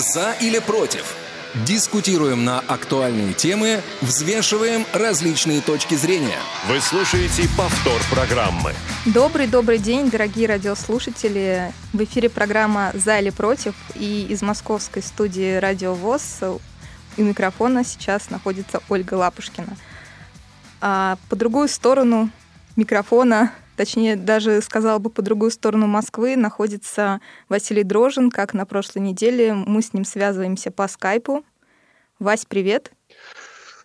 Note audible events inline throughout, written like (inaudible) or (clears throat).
За или против? Дискутируем на актуальные темы, взвешиваем различные точки зрения. Вы слушаете повтор программы. Добрый-добрый день, дорогие радиослушатели. В эфире программа «За или против» и из московской студии «Радио ВОЗ» у микрофона сейчас находится Ольга Лапушкина. А по другую сторону микрофона точнее, даже сказала бы по другую сторону Москвы, находится Василий Дрожин, как на прошлой неделе. Мы с ним связываемся по скайпу. Вась, привет.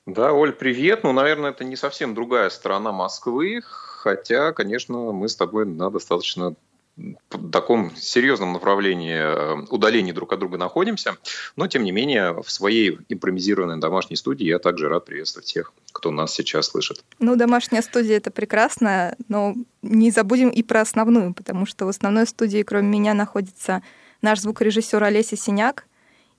Да, Оль, привет. Ну, наверное, это не совсем другая сторона Москвы, хотя, конечно, мы с тобой на достаточно в таком серьезном направлении э, удалении друг от друга находимся. Но, тем не менее, в своей импровизированной домашней студии я также рад приветствовать тех, кто нас сейчас слышит. Ну, домашняя студия — это прекрасно, но не забудем и про основную, потому что в основной студии, кроме меня, находится наш звукорежиссер Олеся Синяк.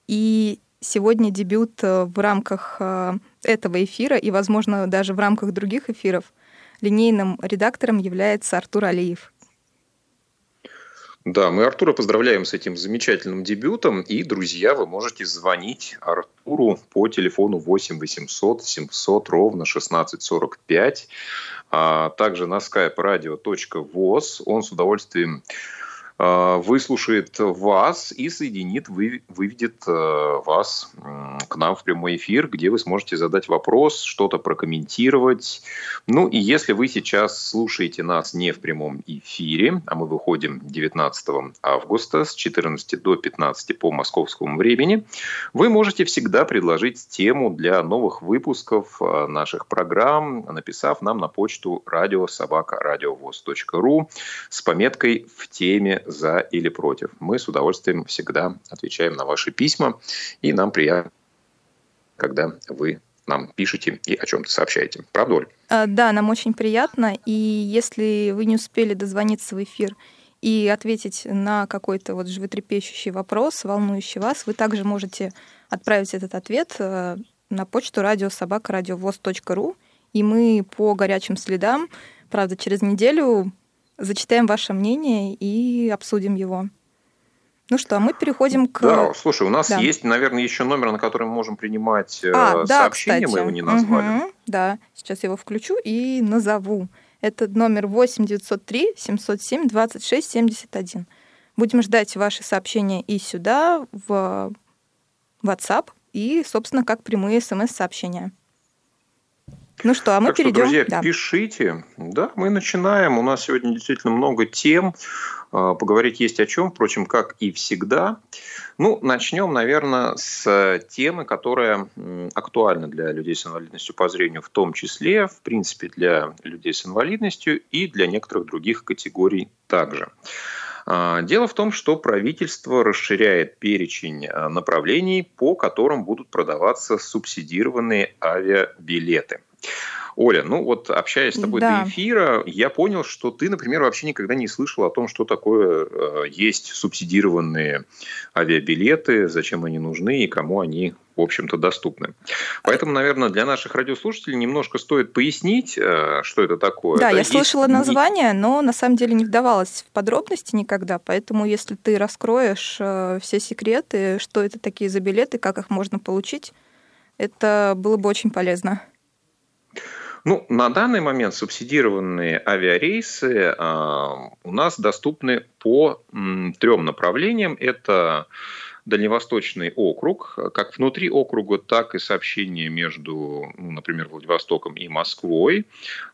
И сегодня дебют э, в рамках э, этого эфира и, возможно, даже в рамках других эфиров линейным редактором является Артур Алиев. Да, мы Артура поздравляем с этим замечательным дебютом. И, друзья, вы можете звонить Артуру по телефону 8 800 700 ровно 1645. А также на skype radio.voz. Он с удовольствием выслушает вас и соединит, выведет э, вас к нам в прямой эфир, где вы сможете задать вопрос, что-то прокомментировать. Ну и если вы сейчас слушаете нас не в прямом эфире, а мы выходим 19 августа с 14 до 15 по московскому времени, вы можете всегда предложить тему для новых выпусков э, наших программ, написав нам на почту радиособака.радиовоз.ру с пометкой «В теме за или против. Мы с удовольствием всегда отвечаем на ваши письма, и нам приятно, когда вы нам пишете и о чем-то сообщаете. Правда, Оль? А, да, нам очень приятно. И если вы не успели дозвониться в эфир и ответить на какой-то вот животрепещущий вопрос, волнующий вас, вы также можете отправить этот ответ э, на почту радиособакарадиовоз.ру, и мы по горячим следам, правда, через неделю зачитаем ваше мнение и обсудим его. Ну что, мы переходим к... Да, слушай, у нас да. есть, наверное, еще номер, на который мы можем принимать э, а, сообщения, да, мы его не назвали. Угу, да, сейчас я его включу и назову. Это номер 8 903 707 26 71. Будем ждать ваши сообщения и сюда, в WhatsApp, и, собственно, как прямые смс-сообщения. Ну что, а мы так перейдем. Что, друзья, да. пишите. Да, мы начинаем. У нас сегодня действительно много тем. А, поговорить есть о чем, впрочем, как и всегда. Ну, начнем, наверное, с темы, которая актуальна для людей с инвалидностью по зрению, в том числе, в принципе, для людей с инвалидностью и для некоторых других категорий также. А, дело в том, что правительство расширяет перечень а, направлений, по которым будут продаваться субсидированные авиабилеты. Оля, ну вот общаясь с тобой да. до эфира, я понял, что ты, например, вообще никогда не слышал о том, что такое э, есть субсидированные авиабилеты, зачем они нужны и кому они, в общем-то, доступны. Поэтому, наверное, для наших радиослушателей немножко стоит пояснить, э, что это такое. Да, да я есть... слышала название, но на самом деле не вдавалась в подробности никогда, поэтому если ты раскроешь э, все секреты, что это такие за билеты, как их можно получить, это было бы очень полезно. Ну, на данный момент субсидированные авиарейсы э, у нас доступны по трем направлениям. Это Дальневосточный округ, как внутри округа, так и сообщение между, ну, например, Владивостоком и Москвой,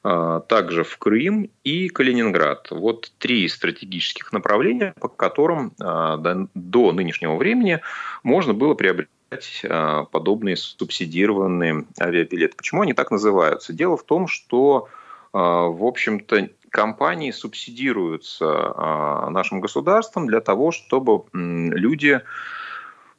а, также в Крым и Калининград. Вот три стратегических направления, по которым а, до нынешнего времени можно было приобрести а, подобные субсидированные авиабилеты. Почему они так называются? Дело в том, что, а, в общем-то, компании субсидируются а, нашим государством для того, чтобы люди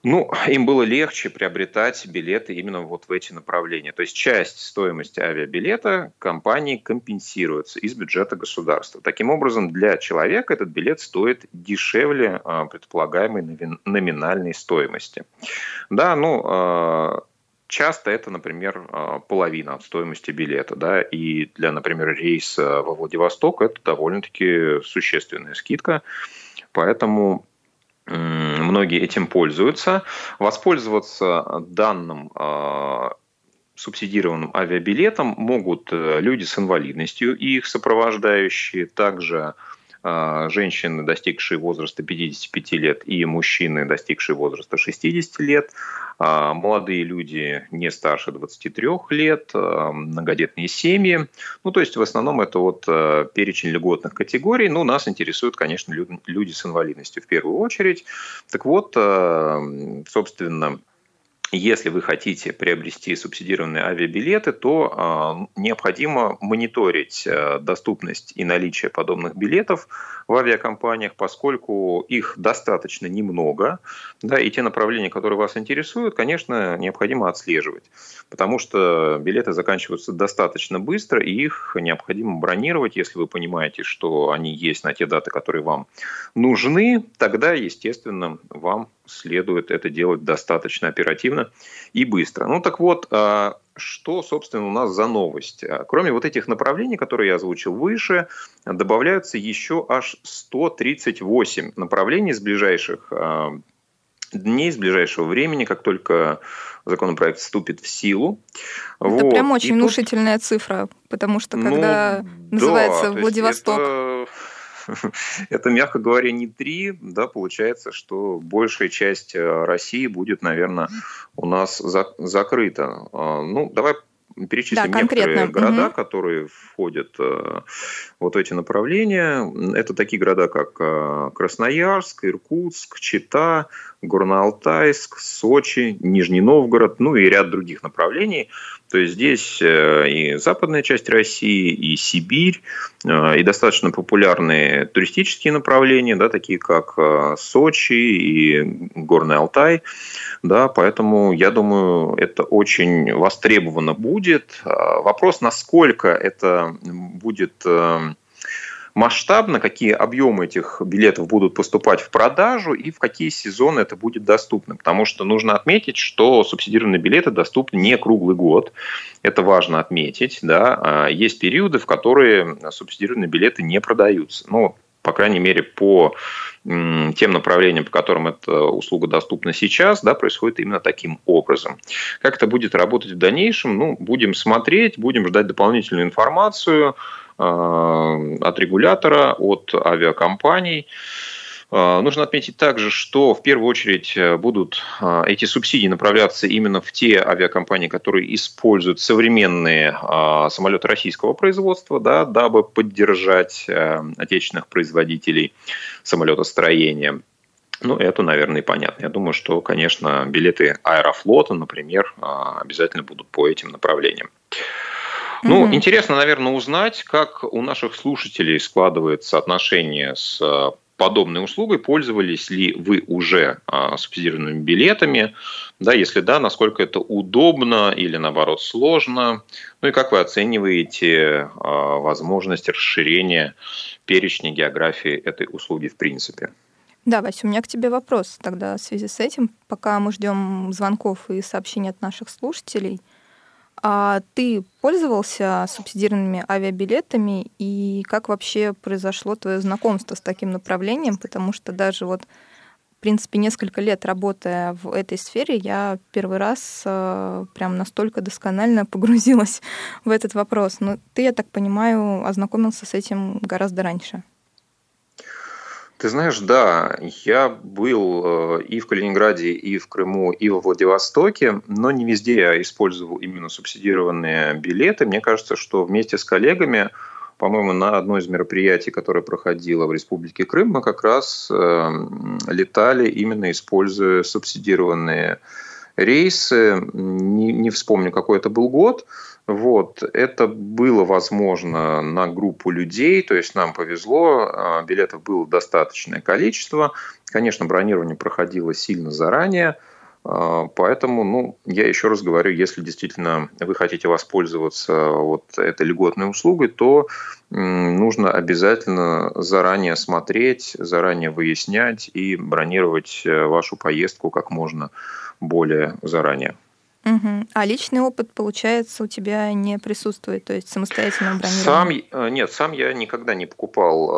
ну, им было легче приобретать билеты именно вот в эти направления. То есть часть стоимости авиабилета компании компенсируется из бюджета государства. Таким образом, для человека этот билет стоит дешевле а, предполагаемой номинальной стоимости. Да, ну, а, часто это, например, а, половина от стоимости билета, да, и для, например, рейса во Владивосток это довольно-таки существенная скидка, поэтому Многие этим пользуются. Воспользоваться данным субсидированным авиабилетом могут люди с инвалидностью и их сопровождающие, также а, женщины, достигшие возраста 55 лет, и мужчины, достигшие возраста 60 лет, а, молодые люди не старше 23 лет, а, многодетные семьи. Ну, то есть, в основном это вот перечень льготных категорий. Ну, нас интересуют, конечно, люди с инвалидностью в первую очередь. Так вот, собственно, если вы хотите приобрести субсидированные авиабилеты, то э, необходимо мониторить э, доступность и наличие подобных билетов в авиакомпаниях, поскольку их достаточно немного, да, и те направления, которые вас интересуют, конечно, необходимо отслеживать, потому что билеты заканчиваются достаточно быстро, и их необходимо бронировать, если вы понимаете, что они есть на те даты, которые вам нужны, тогда, естественно, вам следует это делать достаточно оперативно и быстро. Ну так вот, а, что, собственно, у нас за новость? А, кроме вот этих направлений, которые я озвучил выше, добавляются еще аж 138 направлений с ближайших а, дней, с ближайшего времени, как только законопроект вступит в силу. Это вот. прям очень И внушительная тут... цифра, потому что ну когда ну, называется да, Владивосток... Это (laughs) это, мягко говоря, не три, да, получается, что большая часть э, России будет, наверное, у нас за, закрыта. А, ну, давай перечислим да, некоторые города, угу. которые входят э, вот в эти направления. Это такие города, как э, Красноярск, Иркутск, Чита, Горно-Алтайск, Сочи, Нижний Новгород, ну и ряд других направлений. То есть здесь э, и западная часть России, и Сибирь, э, и достаточно популярные туристические направления, да, такие как э, Сочи и Горный Алтай. Да, поэтому я думаю, это очень востребовано будет. Вопрос, насколько это будет масштабно, какие объемы этих билетов будут поступать в продажу и в какие сезоны это будет доступно. Потому что нужно отметить, что субсидированные билеты доступны не круглый год. Это важно отметить. Да. А есть периоды, в которые субсидированные билеты не продаются. Ну, по крайней мере, по тем направлениям, по которым эта услуга доступна сейчас, да, происходит именно таким образом. Как это будет работать в дальнейшем, ну, будем смотреть, будем ждать дополнительную информацию. Э, от регулятора, от авиакомпаний. Э, нужно отметить также, что в первую очередь э, будут эти субсидии направляться именно в те авиакомпании, которые используют современные самолеты российского производства, да, дабы поддержать отечественных производителей самолетостроения. Ну, это, наверное, понятно. Я думаю, что, конечно, билеты Аэрофлота, например, обязательно будут по этим направлениям. Ну, mm интересно, наверное, узнать, как у наших слушателей складывается отношение с э, подобной услугой, пользовались ли вы уже а, субсидированными билетами, да, если да, насколько это удобно или наоборот сложно, ну и как вы оцениваете а, возможность расширения перечня географии этой услуги в принципе? Да, Вася, у меня к тебе вопрос тогда в связи с этим. Пока мы ждем звонков и сообщений от наших слушателей – а ты пользовался субсидированными авиабилетами и как вообще произошло твое знакомство с таким направлением? Потому что даже вот, в принципе, несколько лет работая в этой сфере, я первый раз э, прям настолько досконально (laughs) погрузилась в этот вопрос. Но ты, я так понимаю, ознакомился с этим гораздо раньше. Ты знаешь, да, я был э, и в Калининграде, и в Крыму, и в Владивостоке, но не везде я использовал именно субсидированные билеты. Мне кажется, что вместе с коллегами, по-моему, на одно из мероприятий, которое проходило в Республике Крым, мы как раз э, летали именно используя субсидированные рейсы. Не, не вспомню, какой это был год, вот, это было возможно на группу людей, то есть нам повезло, а, билетов было достаточное количество. Конечно, бронирование проходило сильно заранее, а, Поэтому, ну, я еще раз говорю, если действительно вы хотите воспользоваться вот этой льготной услугой, то нужно обязательно заранее смотреть, заранее выяснять и бронировать э, вашу поездку как можно более заранее. Угу. А личный опыт, получается, у тебя не присутствует, то есть самостоятельно бронирование? Сам, э, нет, сам я никогда не покупал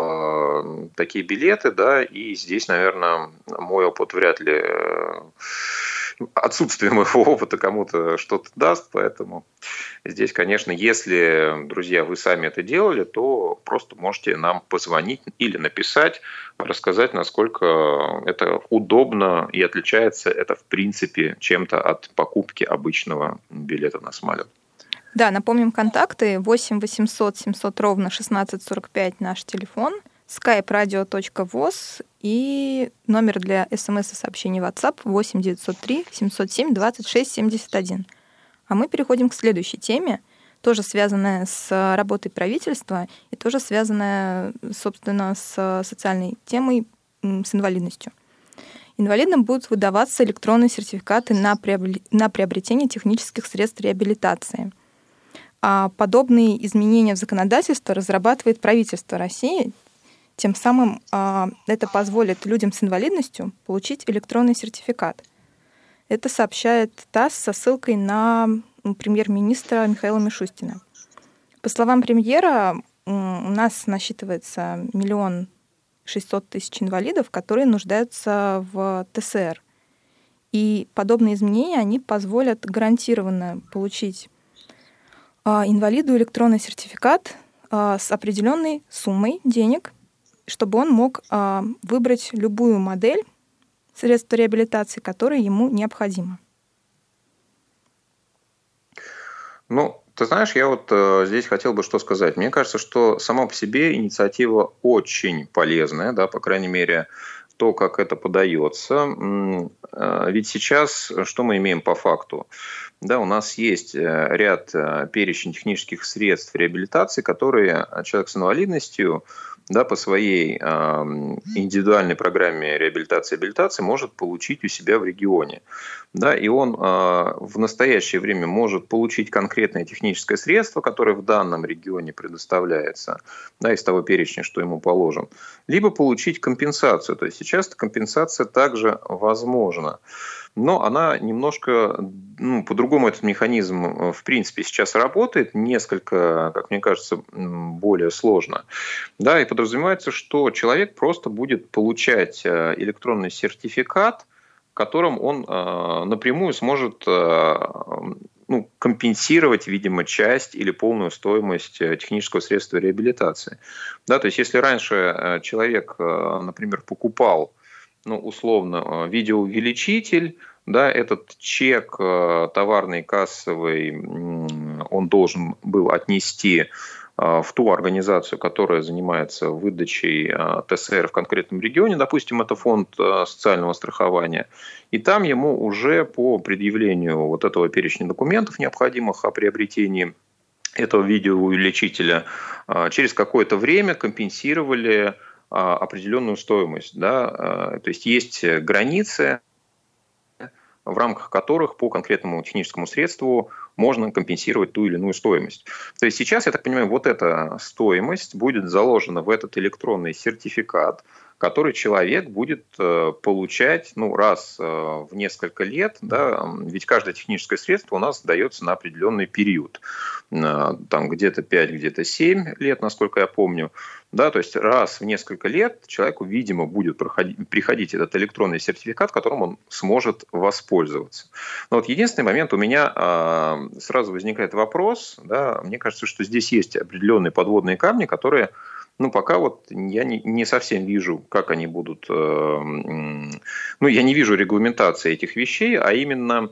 э, такие билеты, да, и здесь, наверное, мой опыт вряд ли э, отсутствие моего опыта кому-то что-то даст, поэтому здесь, конечно, если, друзья, вы сами это делали, то просто можете нам позвонить или написать, рассказать, насколько это удобно и отличается это, в принципе, чем-то от покупки обычного билета на самолет. Да, напомним контакты 8 800 700 ровно 1645 наш телефон – skype-radio.voz и номер для смс и сообщений WhatsApp 8 903 707 26 71. А мы переходим к следующей теме, тоже связанная с работой правительства и тоже связанная, собственно, с социальной темой, с инвалидностью. Инвалидам будут выдаваться электронные сертификаты на приобретение технических средств реабилитации. А подобные изменения в законодательство разрабатывает правительство России тем самым а, это позволит людям с инвалидностью получить электронный сертификат. Это сообщает ТАСС со ссылкой на премьер-министра Михаила Мишустина. По словам премьера, у нас насчитывается миллион шестьсот тысяч инвалидов, которые нуждаются в ТСР. И подобные изменения, они позволят гарантированно получить а, инвалиду электронный сертификат а, с определенной суммой денег, чтобы он мог а, выбрать любую модель средства реабилитации, которая ему необходима. Ну, ты знаешь, я вот э, здесь хотел бы что сказать. Мне кажется, что сама по себе инициатива очень полезная, да, по крайней мере, то, как это подается. Э, ведь сейчас что мы имеем по факту? Да, у нас есть э, ряд э, перечень технических средств реабилитации, которые человек с инвалидностью да, по своей э, индивидуальной программе реабилитации и абилитации может получить у себя в регионе. Да, и он э, в настоящее время может получить конкретное техническое средство, которое в данном регионе предоставляется, да, из того перечня, что ему положен, либо получить компенсацию. То есть сейчас компенсация также возможна но она немножко ну, по-другому этот механизм э, в принципе сейчас работает, несколько, как мне кажется, более сложно. Да, и подразумевается, что человек просто будет получать э, электронный сертификат, которым он э, напрямую сможет ну, компенсировать, видимо, часть или полную стоимость технического средства реабилитации. Да, то есть если раньше человек, например, покупал ну, условно, э, видеоувеличитель, да, этот чек э, товарный, кассовый, он должен был отнести э, в ту организацию, которая занимается выдачей ТСР в конкретном регионе, допустим, это фонд социального страхования, и там ему уже по предъявлению вот этого перечня документов, необходимых о приобретении этого видеоувеличителя, через какое-то время компенсировали определенную стоимость. Да? А, то есть есть границы, в рамках которых по конкретному техническому средству можно компенсировать ту или иную стоимость. То есть сейчас, я так понимаю, вот эта стоимость будет заложена в этот электронный сертификат, который человек будет э, получать ну, раз э, в несколько лет. Да, ведь каждое техническое средство у нас дается на определенный период. Э, там где-то 5, где-то 7 лет, насколько я помню. Да, то есть раз в несколько лет человеку, видимо, будет проходить, приходить этот электронный сертификат, которым он сможет воспользоваться. Но вот единственный момент у меня э, сразу возникает вопрос. Да, мне кажется, что здесь есть определенные подводные камни, которые ну, пока вот я не, совсем вижу, как они будут... Э, ну, я не вижу регламентации этих вещей, а именно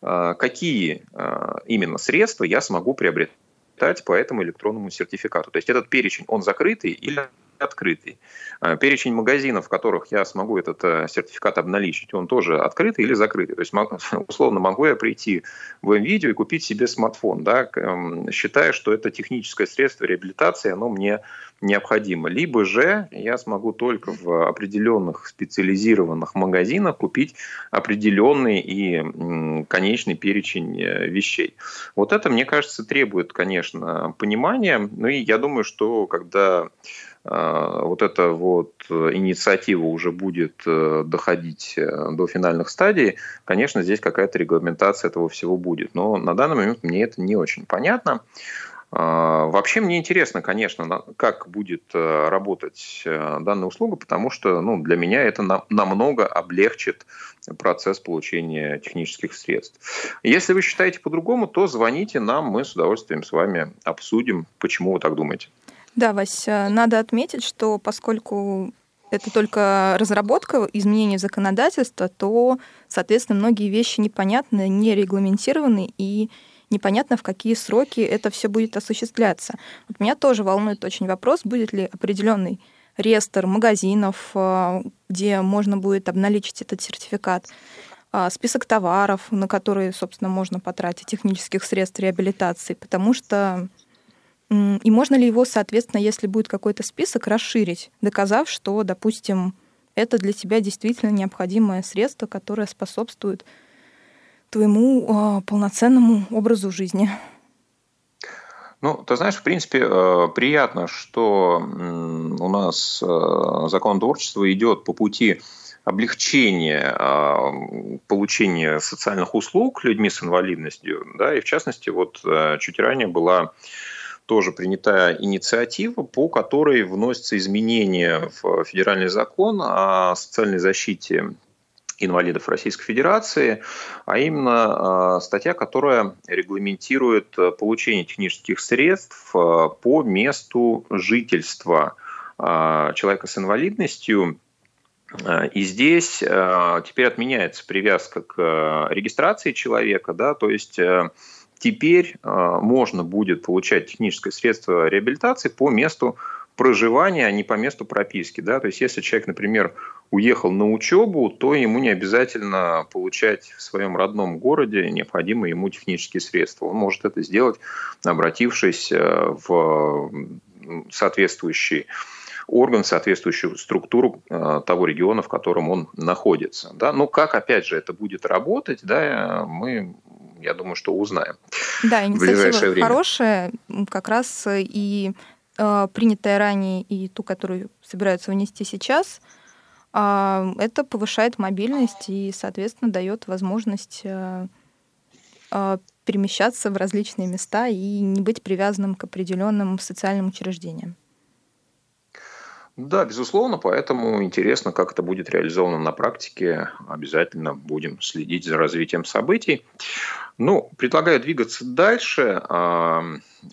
э, какие э, именно средства я смогу приобретать по этому электронному сертификату. То есть этот перечень, он закрытый или открытый. А, перечень магазинов, в которых я смогу этот э, сертификат обналичить, он тоже открытый или закрытый. То есть, (laughs) условно, могу я прийти в видео и купить себе смартфон, да, эм, считая, что это техническое средство реабилитации, оно мне необходимо. Либо же я смогу только в определенных специализированных магазинах купить определенный и конечный перечень э, вещей. Вот это, мне кажется, требует, конечно, понимания. Ну и я думаю, что когда вот эта вот инициатива уже будет доходить до финальных стадий, конечно, здесь какая-то регламентация этого всего будет. Но на данный момент мне это не очень понятно. А, вообще мне интересно, конечно, как будет э, работать э, данная услуга, потому что ну, для меня это намного облегчит процесс получения технических средств. Если вы считаете по-другому, то звоните нам, мы с удовольствием с вами обсудим, почему вы так думаете. Да, Вася, надо отметить, что поскольку это только разработка изменения законодательства, то, соответственно, многие вещи непонятны, не регламентированы и непонятно, в какие сроки это все будет осуществляться. Вот меня тоже волнует очень вопрос, будет ли определенный реестр магазинов, э, где можно будет обналичить этот сертификат, э, список товаров, на которые, собственно, можно потратить технических средств реабилитации, потому что и можно ли его, соответственно, если будет какой-то список, расширить, доказав, что, допустим, это для тебя действительно необходимое средство, которое способствует твоему э, полноценному образу жизни? Ну, ты знаешь, в принципе, э, приятно, что у нас э, закон творчества идет по пути облегчения получения социальных услуг людьми с инвалидностью, да, и в частности, вот чуть ранее была тоже принята инициатива, по которой вносятся изменения в федеральный закон о социальной защите инвалидов Российской Федерации, а именно а, статья, которая регламентирует э, получение технических средств э, по месту жительства человека с инвалидностью. Э, и здесь теперь отменяется привязка к регистрации человека, да, то есть теперь можно будет получать техническое средство реабилитации по месту проживания, а не по месту прописки. Да? То есть, если человек, например, уехал на учебу, то ему не обязательно получать в своем родном городе необходимые ему технические средства. Он может это сделать, обратившись э, в соответствующий орган, соответствующую структуру э, того региона, в котором он находится. Да? Но как, опять же, это будет работать, да, мы, я думаю, что узнаем. Да, инициатива хорошая, как раз и а, принятая ранее и ту, которую собираются внести сейчас, а, это повышает мобильность и, соответственно, дает возможность а, перемещаться в различные места и не быть привязанным к определенным социальным учреждениям. Да, безусловно, поэтому интересно, как это будет реализовано на практике. Обязательно будем следить за развитием событий. Ну, предлагаю двигаться дальше.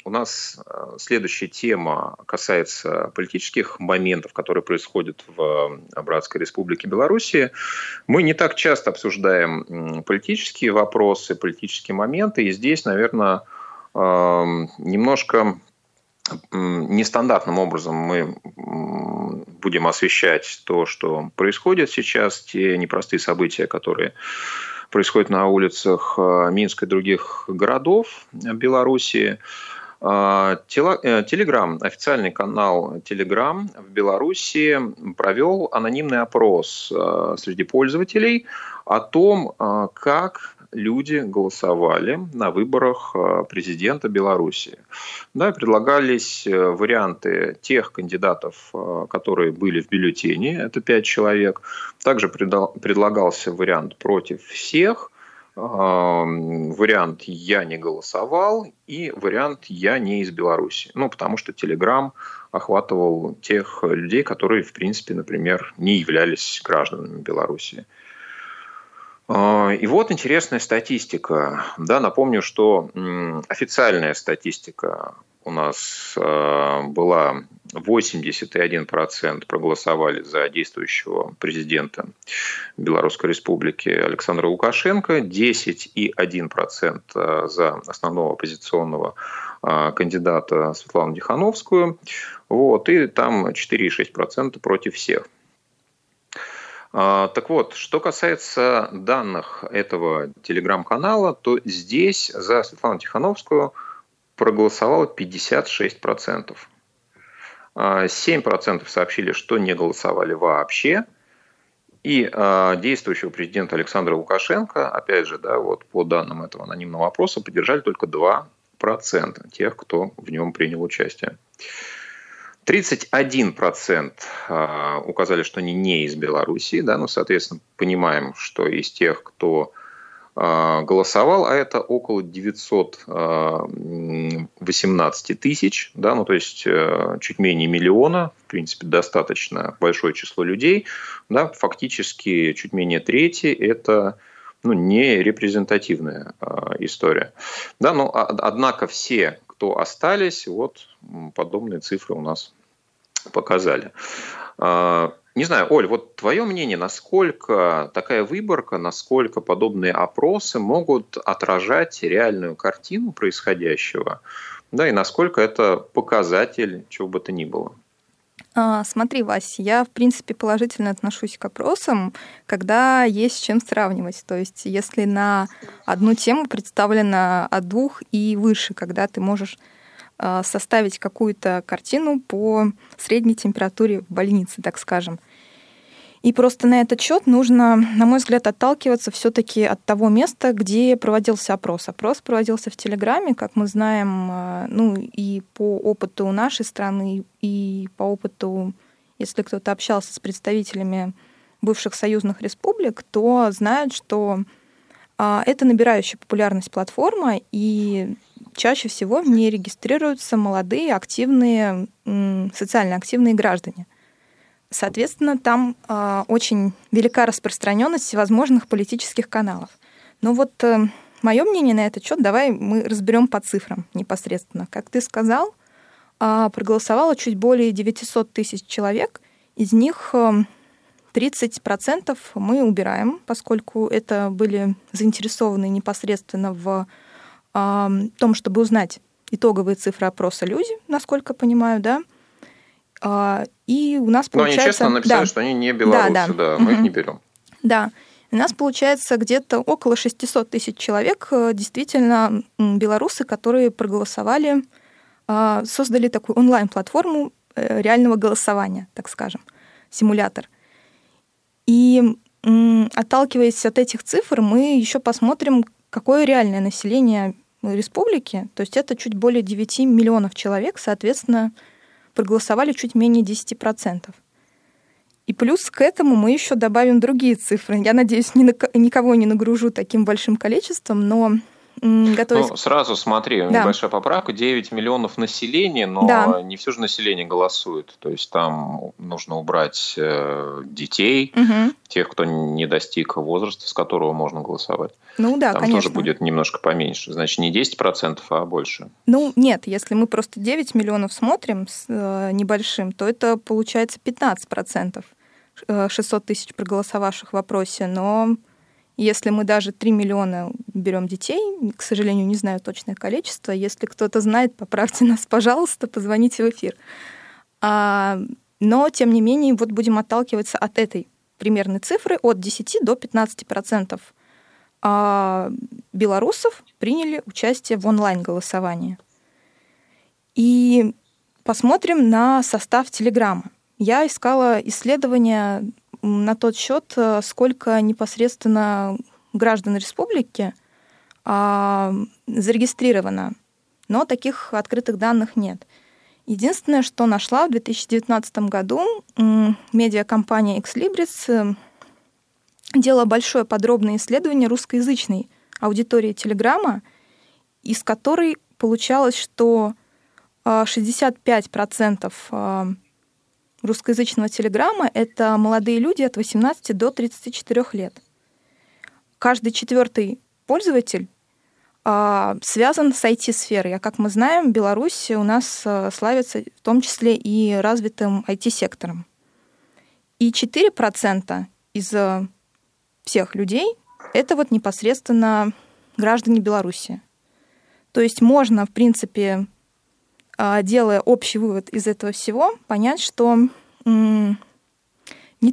У нас э, следующая тема касается политических моментов, которые происходят в Братской Республике Беларуси. Мы не так часто обсуждаем политические вопросы, политические моменты, и здесь, наверное, немножко нестандартным образом мы будем освещать то, что происходит сейчас, те непростые события, которые происходят на улицах э, Минска и других городов Белоруссии. Э, Телеграм, официальный канал Телеграм в Беларуси провел анонимный опрос э, среди пользователей о том, как люди голосовали на выборах э, президента Беларуси. Да, предлагались э, варианты тех кандидатов, э, которые были в бюллетене, это пять человек. Также предлагался вариант против всех, вариант «я не голосовал» и вариант «я не из Беларуси». Ну, потому что Телеграм охватывал тех людей, которые, в принципе, например, не являлись гражданами Беларуси. А, и вот интересная статистика. Да, напомню, что официальная статистика у нас а, была 81% проголосовали за действующего президента Белорусской Республики Александра Лукашенко, 10,1% а, за основного оппозиционного кандидата Светлану Тихановскую, вот, и там 4,6% против всех. А, так вот, что касается данных этого телеграм-канала, то здесь за Светлану Тихановскую проголосовало 56%. 7% а, сообщили, что не голосовали вообще. И э, действующего президента Александра Лукашенко, опять же, да, вот по данным этого анонимного вопроса, поддержали только 2% тех, кто в нем принял участие. 31% а, указали, что они не из Белоруссии, да, ну, соответственно, понимаем, что из тех, кто а, голосовал, а это около 918 а, тысяч, да, ну, то есть э, чуть менее миллиона, в принципе, достаточно большое число людей, да, фактически чуть менее трети – это ну, не репрезентативная история. Да, но, однако все, кто остались, вот подобные цифры у нас показали. А, не знаю, Оль, вот твое мнение, насколько такая выборка, насколько подобные опросы могут отражать реальную картину происходящего, да, и насколько это показатель чего бы то ни было? А, смотри, Вась, я, в принципе, положительно отношусь к опросам, когда есть с чем сравнивать. То есть, если на одну тему представлено от двух и выше, когда ты можешь а, составить какую-то картину по средней температуре в больнице, так скажем. И просто на этот счет нужно, на мой взгляд, отталкиваться все-таки от того места, где проводился опрос. Опрос проводился в Телеграме, как мы знаем, а, ну и по опыту нашей страны, и по опыту, если кто-то общался с представителями бывших союзных республик, то знают, что а, это набирающая популярность платформа, и чаще всего в ней регистрируются молодые, активные, социально активные граждане. Соответственно, там э, очень велика распространенность всевозможных политических каналов. Но вот э, мое мнение на этот счет давай мы разберем по цифрам непосредственно. Как ты сказал, э, проголосовало чуть более 900 тысяч человек, из них э, 30% мы убираем, поскольку это были заинтересованы непосредственно в том, чтобы узнать итоговые цифры опроса люди, насколько понимаю, да. А, и у нас получается... Но они честно написали, да. что они не белорусы, да, да. да мы угу. их не берем. Да. У нас получается где-то около 600 тысяч человек, э, действительно белорусы, которые проголосовали, а, создали такую онлайн-платформу э, реального голосования, так скажем, симулятор. И отталкиваясь от этих цифр, мы еще посмотрим, какое реальное население республики, то есть это чуть более 9 миллионов человек, соответственно, проголосовали чуть менее 10%. И плюс к этому мы еще добавим другие цифры. Я надеюсь, ни на, никого не нагружу таким большим количеством, но готовясь... Ну, сразу смотри, да. небольшая поправка. 9 миллионов населения, но да. не все же население голосует. То есть там нужно убрать э, детей, угу. тех, кто не достиг возраста, с которого можно голосовать. Ну да, там конечно. тоже будет немножко поменьше. Значит, не 10%, а больше. Ну нет, если мы просто 9 миллионов смотрим с э, небольшим, то это получается 15%. 600 э, тысяч проголосовавших в вопросе, но если мы даже 3 миллиона берем детей, к сожалению, не знаю точное количество, если кто-то знает, поправьте нас, пожалуйста, позвоните в эфир. А, но, тем не менее, вот будем отталкиваться от этой примерной цифры от 10 до 15 процентов а белорусов приняли участие в онлайн-голосовании. И посмотрим на состав Телеграма. Я искала исследования на тот счет, э, сколько непосредственно граждан республики а, зарегистрировано, но таких открытых данных нет. Единственное, что нашла в 2019 году, медиакомпания Exlibris э, делала большое подробное исследование русскоязычной аудитории Телеграма, из которой получалось, что 65% а, русскоязычного телеграмма — это молодые люди от 18 до 34 лет. Каждый четвертый пользователь а, связан с IT-сферой. А как мы знаем, Беларусь у нас а, славится в том числе и развитым IT-сектором. И 4% из а, всех людей — это вот непосредственно граждане Беларуси. То есть можно, в принципе, делая общий вывод из этого всего, понять, что не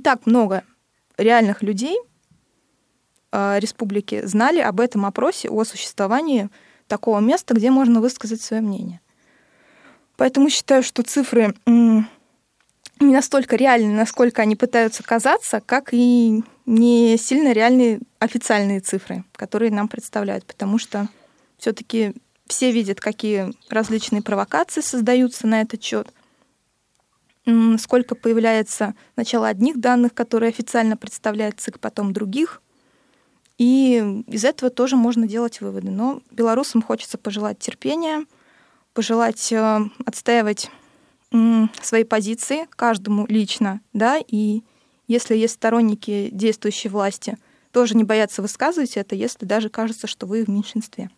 так много реальных людей а, республики знали об этом опросе, о существовании такого места, где можно высказать свое мнение. Поэтому считаю, что цифры не настолько реальны, насколько они пытаются казаться, как и не сильно реальные официальные цифры, которые нам представляют, потому что все-таки все видят, какие различные провокации создаются на этот счет. сколько появляется сначала одних данных, которые официально представляет ЦИК, потом других. И из этого тоже можно делать выводы. Но белорусам хочется пожелать терпения, пожелать э, отстаивать свои позиции каждому лично, да, и если есть сторонники действующей власти, тоже не бояться высказывать это, если даже кажется, что вы в меньшинстве.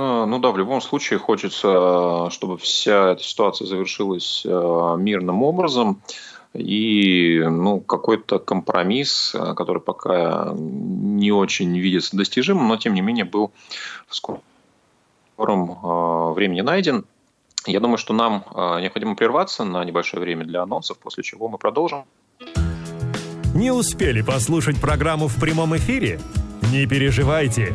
А, ну да, в любом случае хочется, чтобы вся эта ситуация завершилась э, мирным образом. И ну, какой-то компромисс, который пока не очень видится достижимым, но тем не менее был в скором времени найден. Я думаю, что нам необходимо прерваться на небольшое время для анонсов, после чего мы продолжим. Не успели послушать программу в прямом эфире? Не переживайте.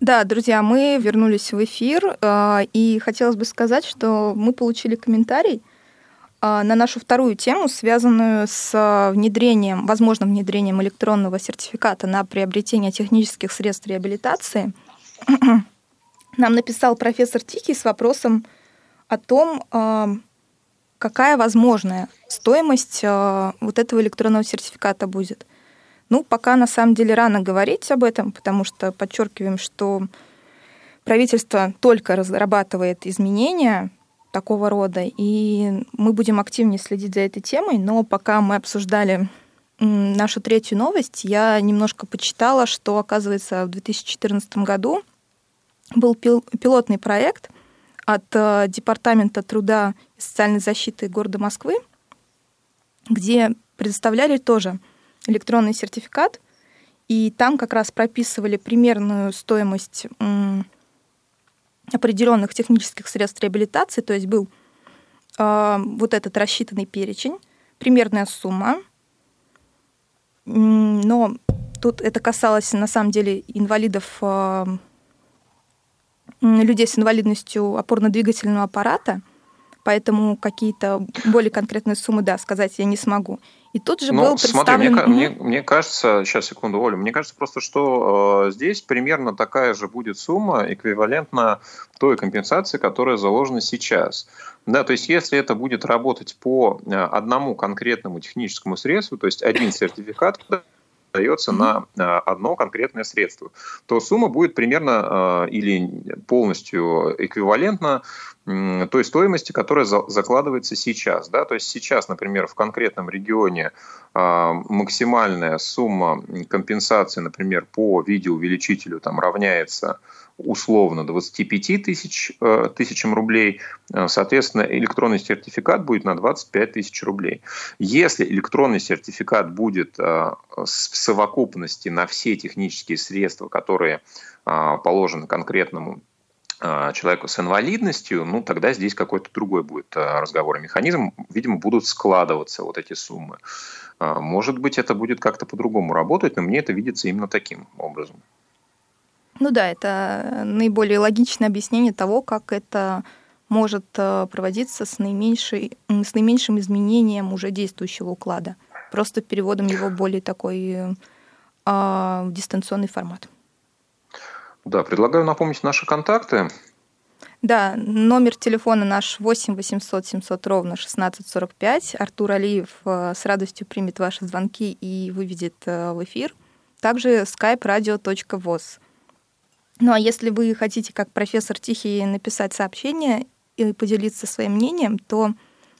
Да, друзья, мы вернулись в эфир, а, и хотелось бы сказать, что мы получили комментарий а, на нашу вторую тему, связанную с внедрением, возможным внедрением электронного сертификата на приобретение технических средств реабилитации. (clears throat) Нам написал профессор Тихий с вопросом о том, какая возможная стоимость вот этого электронного сертификата будет. Ну, пока на самом деле рано говорить об этом, потому что подчеркиваем, что правительство только разрабатывает изменения такого рода, и мы будем активнее следить за этой темой, но пока мы обсуждали нашу третью новость, я немножко почитала, что, оказывается, в 2014 году был пилотный проект от э, Департамента труда и социальной защиты города Москвы, где предоставляли тоже электронный сертификат, и там как раз прописывали примерную стоимость определенных технических средств реабилитации, то есть был э, вот этот рассчитанный перечень, примерная сумма, но тут это касалось на самом деле инвалидов, э, людей с инвалидностью опорно-двигательного аппарата, поэтому какие-то более конкретные суммы, да, сказать я не смогу. И тут же ну, был представлен... Смотри, мне, мне, мне кажется, сейчас секунду, Оля, мне кажется просто, что э, здесь примерно такая же будет сумма, эквивалентна той компенсации, которая заложена сейчас. Да, то есть если это будет работать по э, одному конкретному техническому средству, то есть один сертификат, дается на одно конкретное средство, то сумма будет примерно э, или полностью эквивалентна той стоимости, которая закладывается сейчас. Да? То есть сейчас, например, в конкретном регионе а, максимальная сумма компенсации, например, по видеоувеличителю там равняется условно 25 тысяч, э, тысячам рублей, э, соответственно, электронный сертификат будет на 25 тысяч рублей. Если электронный сертификат будет э, в совокупности на все технические средства, которые положены конкретному человеку с инвалидностью, ну тогда здесь какой-то другой будет разговор и механизм. Видимо, будут складываться вот эти суммы. Может быть, это будет как-то по-другому работать, но мне это видится именно таким образом. Ну да, это наиболее логичное объяснение того, как это может э, проводиться с, наименьшей, с наименьшим изменением уже действующего уклада, просто переводом его в более такой э, дистанционный формат. Да, предлагаю напомнить наши контакты. Да, номер телефона наш 8 800 700 ровно 1645. Артур Алиев э, с радостью примет ваши звонки и выведет э, в эфир. Также skype radio.voz. Ну а если вы хотите, как профессор Тихий, написать сообщение и поделиться своим мнением, то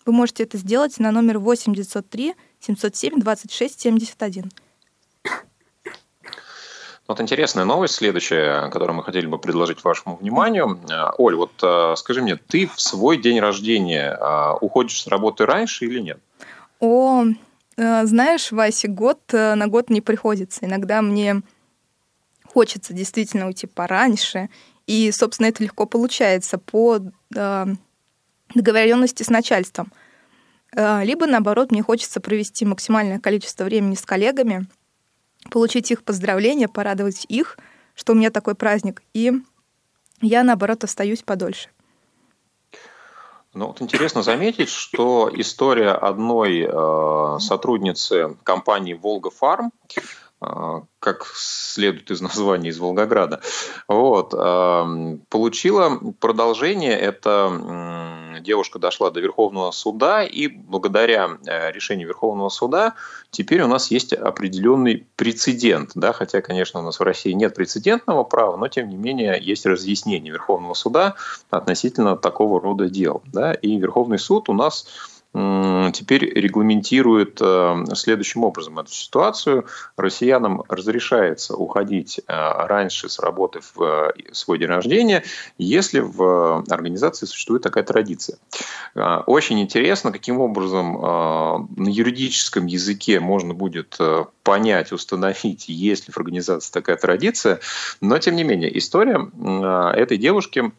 вы можете это сделать на номер 8903 707 26 71. Вот интересная новость следующая, которую мы хотели бы предложить вашему вниманию. Оль, вот э, скажи мне, ты в свой день рождения э, уходишь с работы раньше или нет? О, э, знаешь, Вася, год на год не приходится. Иногда мне хочется действительно уйти пораньше. И, собственно, это легко получается по э, договоренности с начальством. Э, либо, наоборот, мне хочется провести максимальное количество времени с коллегами, получить их поздравления, порадовать их, что у меня такой праздник, и я, наоборот, остаюсь подольше. Ну, вот интересно заметить, что история одной э, сотрудницы компании «Волга Фарм», как следует из названия из Волгограда, вот, получила продолжение. Это девушка дошла до Верховного суда, и благодаря э, решению Верховного суда теперь у нас есть определенный прецедент. Да? Хотя, конечно, у нас в России нет прецедентного права, но тем не менее есть разъяснение Верховного суда относительно такого рода дел. Да? И Верховный суд у нас теперь регламентирует э, следующим образом эту ситуацию. Россиянам разрешается уходить э, раньше с работы в э, свой день рождения, если в организации существует такая традиция. Очень интересно, каким образом на юридическом языке можно будет понять, установить, есть ли в организации такая традиция. Но, тем не менее, история этой девушки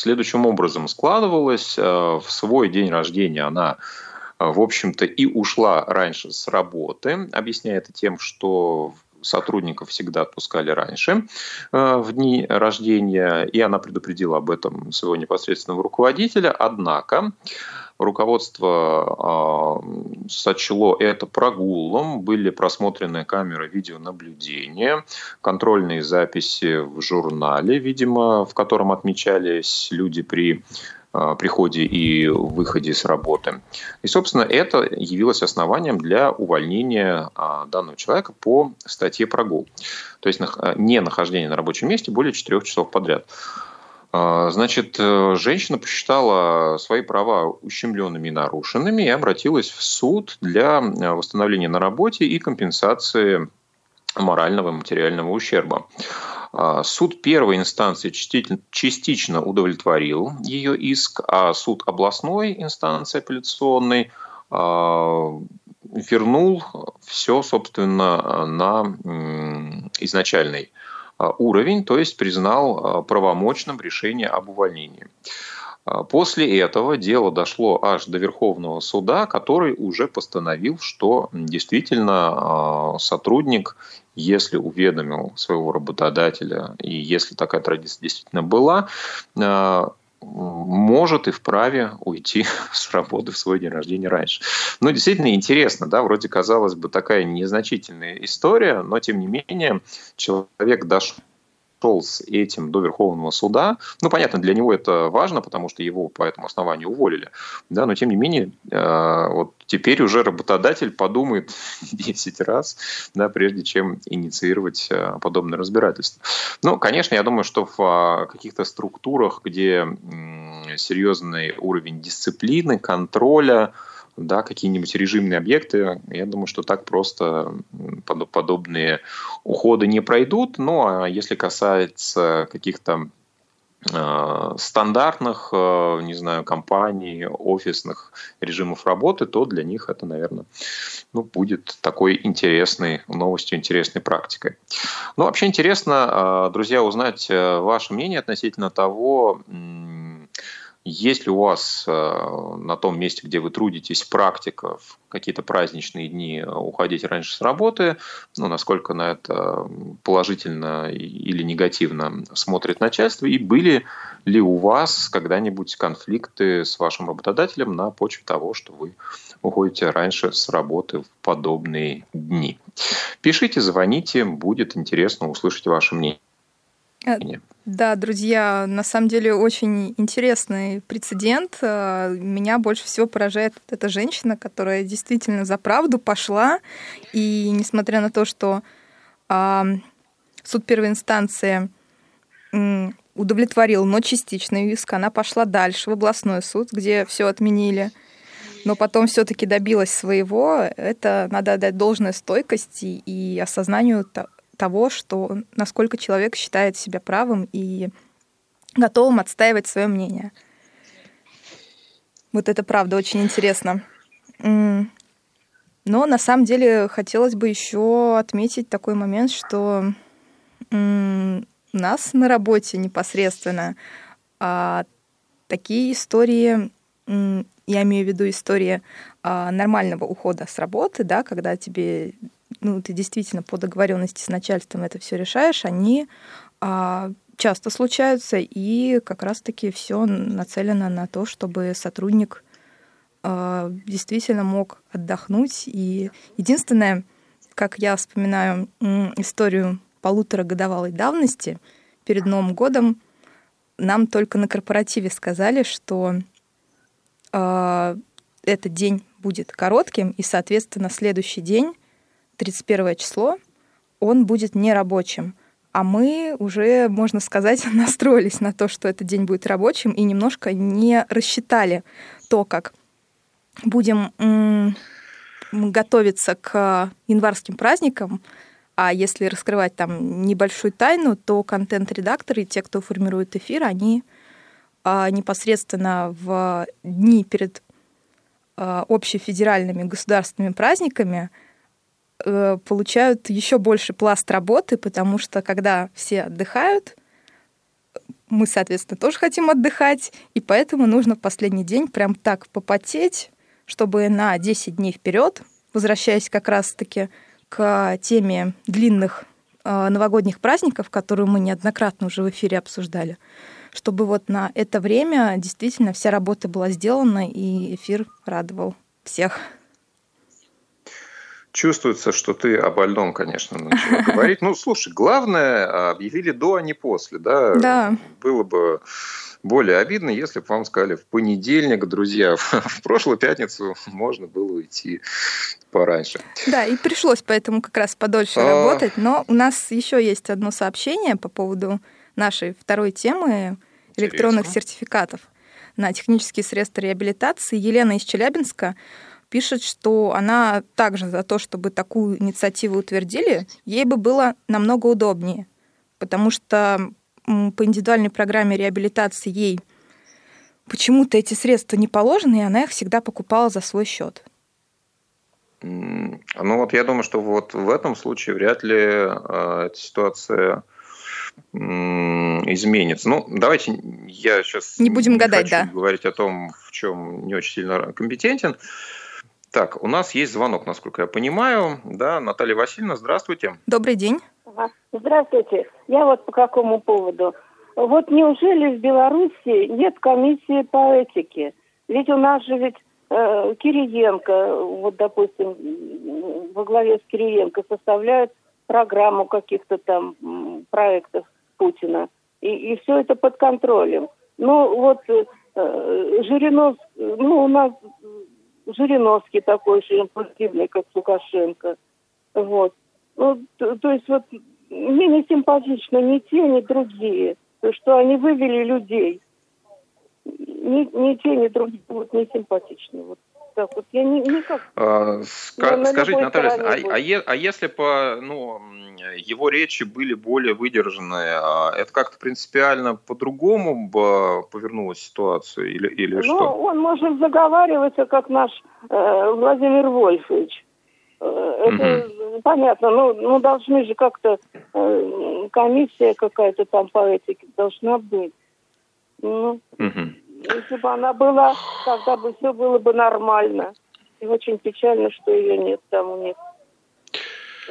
следующим образом складывалась. Э, в свой день рождения она э, в общем-то, и ушла раньше с работы, объясняя это тем, что сотрудников всегда отпускали раньше э, в дни рождения, и она предупредила об этом своего непосредственного руководителя. Однако руководство э, сочло это прогулом, были просмотрены камеры видеонаблюдения, контрольные записи в журнале, видимо, в котором отмечались люди при а, приходе и выходе с работы. И, собственно, это явилось основанием для увольнения а, данного человека по статье прогул. То есть не нахождение на рабочем месте более 4 часов подряд. А, значит, э, женщина посчитала свои права ущемленными и нарушенными и обратилась в суд для э, восстановления на работе и компенсации морального и материального ущерба. А, суд первой инстанции частично удовлетворил ее иск, а суд областной инстанции апелляционной а, вернул все, собственно, на изначальный уровень, то есть признал а, правомочным решение об увольнении. А, после этого дело дошло аж до Верховного суда, который уже постановил, что действительно сотрудник, если уведомил своего работодателя, и если такая традиция действительно была, может и вправе уйти (laughs) с работы в свой день рождения раньше. Ну, действительно интересно, да, вроде казалось бы такая незначительная история, но тем не менее человек дошел шел с этим до Верховного суда. Ну, понятно, для него это важно, потому что его по этому основанию уволили. Да, но тем не менее, э, вот теперь уже работодатель подумает (laughs) 10 раз, да, прежде чем инициировать э, подобное разбирательство. Ну, конечно, я думаю, что в а, каких-то структурах, где серьезный уровень дисциплины, контроля, да, какие-нибудь режимные объекты, я думаю, что так просто подобные уходы не пройдут. Ну, а если касается каких-то э, стандартных, э, не знаю, компаний, офисных режимов работы, то для них это, наверное, ну, будет такой интересной новостью, интересной практикой. Ну, вообще интересно, э, друзья, узнать ваше мнение относительно того, если у вас э, на том месте, где вы трудитесь, практика в какие-то праздничные дни э, уходить раньше с работы, ну, насколько на это положительно или негативно смотрит начальство, и были ли у вас когда-нибудь конфликты с вашим работодателем на почве того, что вы уходите раньше с работы в подобные дни. Пишите, звоните, будет интересно услышать ваше мнение. Э, да, друзья, на самом деле очень интересный прецедент. Э, меня больше всего поражает эта женщина, которая действительно за правду пошла. И несмотря на то, что э, суд первой инстанции удовлетворил, но частичный иск, она пошла дальше в областной суд, где все отменили. Но потом все-таки добилась своего. Это надо отдать должное стойкости и осознанию того, что насколько человек считает себя правым и готовым отстаивать свое мнение. Вот это правда очень интересно. Но на самом деле хотелось бы еще отметить такой момент, что у нас на работе непосредственно а, такие истории я имею в виду истории а, нормального ухода с работы, да, когда тебе, ну, ты действительно по договоренности с начальством это все решаешь, они а, часто случаются, и как раз-таки все нацелено на то, чтобы сотрудник а, действительно мог отдохнуть. И единственное, как я вспоминаю историю полуторагодовалой давности, перед Новым годом нам только на корпоративе сказали, что э, этот день будет коротким, и, соответственно, следующий день, 31 число, он будет нерабочим. А мы уже, можно сказать, (laughs) настроились на то, что этот день будет рабочим, и немножко не рассчитали то, как будем готовиться к январским праздникам, а если раскрывать там небольшую тайну, то контент-редакторы, те, кто формирует эфир, они а, непосредственно в дни перед а, общефедеральными государственными праздниками получают еще больше пласт работы, потому что когда все отдыхают, мы, соответственно, тоже хотим отдыхать, и поэтому нужно в последний день прям так попотеть, чтобы на 10 дней вперед, возвращаясь как раз-таки к теме длинных э, новогодних праздников, которую мы неоднократно уже в эфире обсуждали, чтобы вот на это время действительно вся работа была сделана, и эфир радовал всех. Чувствуется, что ты о больном, конечно, начала (laughs) говорить. Ну, слушай, главное, а, объявили до, а не после, да? Да. Было бы более обидно, если бы вам сказали в понедельник, друзья, (laughs) в прошлую пятницу можно было уйти пораньше. Да, и пришлось поэтому как раз подольше а... работать. Но у нас еще есть одно сообщение по поводу нашей второй темы электронных Интересно. сертификатов на технические средства реабилитации. Елена из Челябинска пишет, что она также за то, чтобы такую инициативу утвердили, ей бы было намного удобнее, потому что по индивидуальной программе реабилитации ей почему-то эти средства не положены, и она их всегда покупала за свой счет. Ну вот я думаю, что вот в этом случае вряд ли э, эта ситуация э, изменится. Ну, давайте я сейчас не будем не гадать, хочу да. говорить о том, в чем не очень сильно компетентен. Так, у нас есть звонок, насколько я понимаю. Да, Наталья Васильевна, здравствуйте. Добрый день. Здравствуйте. Я вот по какому поводу. Вот неужели в Беларуси нет комиссии по этике? Ведь у нас же ведь э, Кириенко, вот, допустим, во главе с Кириенко составляют программу каких-то там проектов Путина. И, и все это под контролем. Ну, вот э, Жириновский, ну, у нас Жириновский такой же импульсивный, как Лукашенко. Вот. Ну, то, то есть вот мне не симпатично ни те, ни другие, то, что они вывели людей. Ни, ни те, ни другие вот не симпатичны. Вот так вот. Я не, никак... А, ска- скажите, Наталья, а, а, е, а если по ну, его речи были более выдержанные, а это как-то принципиально по-другому бы повернула ситуацию или, или ну, что? он может заговариваться, как наш э, Владимир Вольфович. Э, это угу. понятно, ну, ну должны же как-то э, комиссия какая-то там по этике должна быть. Ну, угу. Если бы она была, тогда бы все было бы нормально. И очень печально, что ее нет там у них.